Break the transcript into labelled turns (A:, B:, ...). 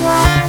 A: Bye.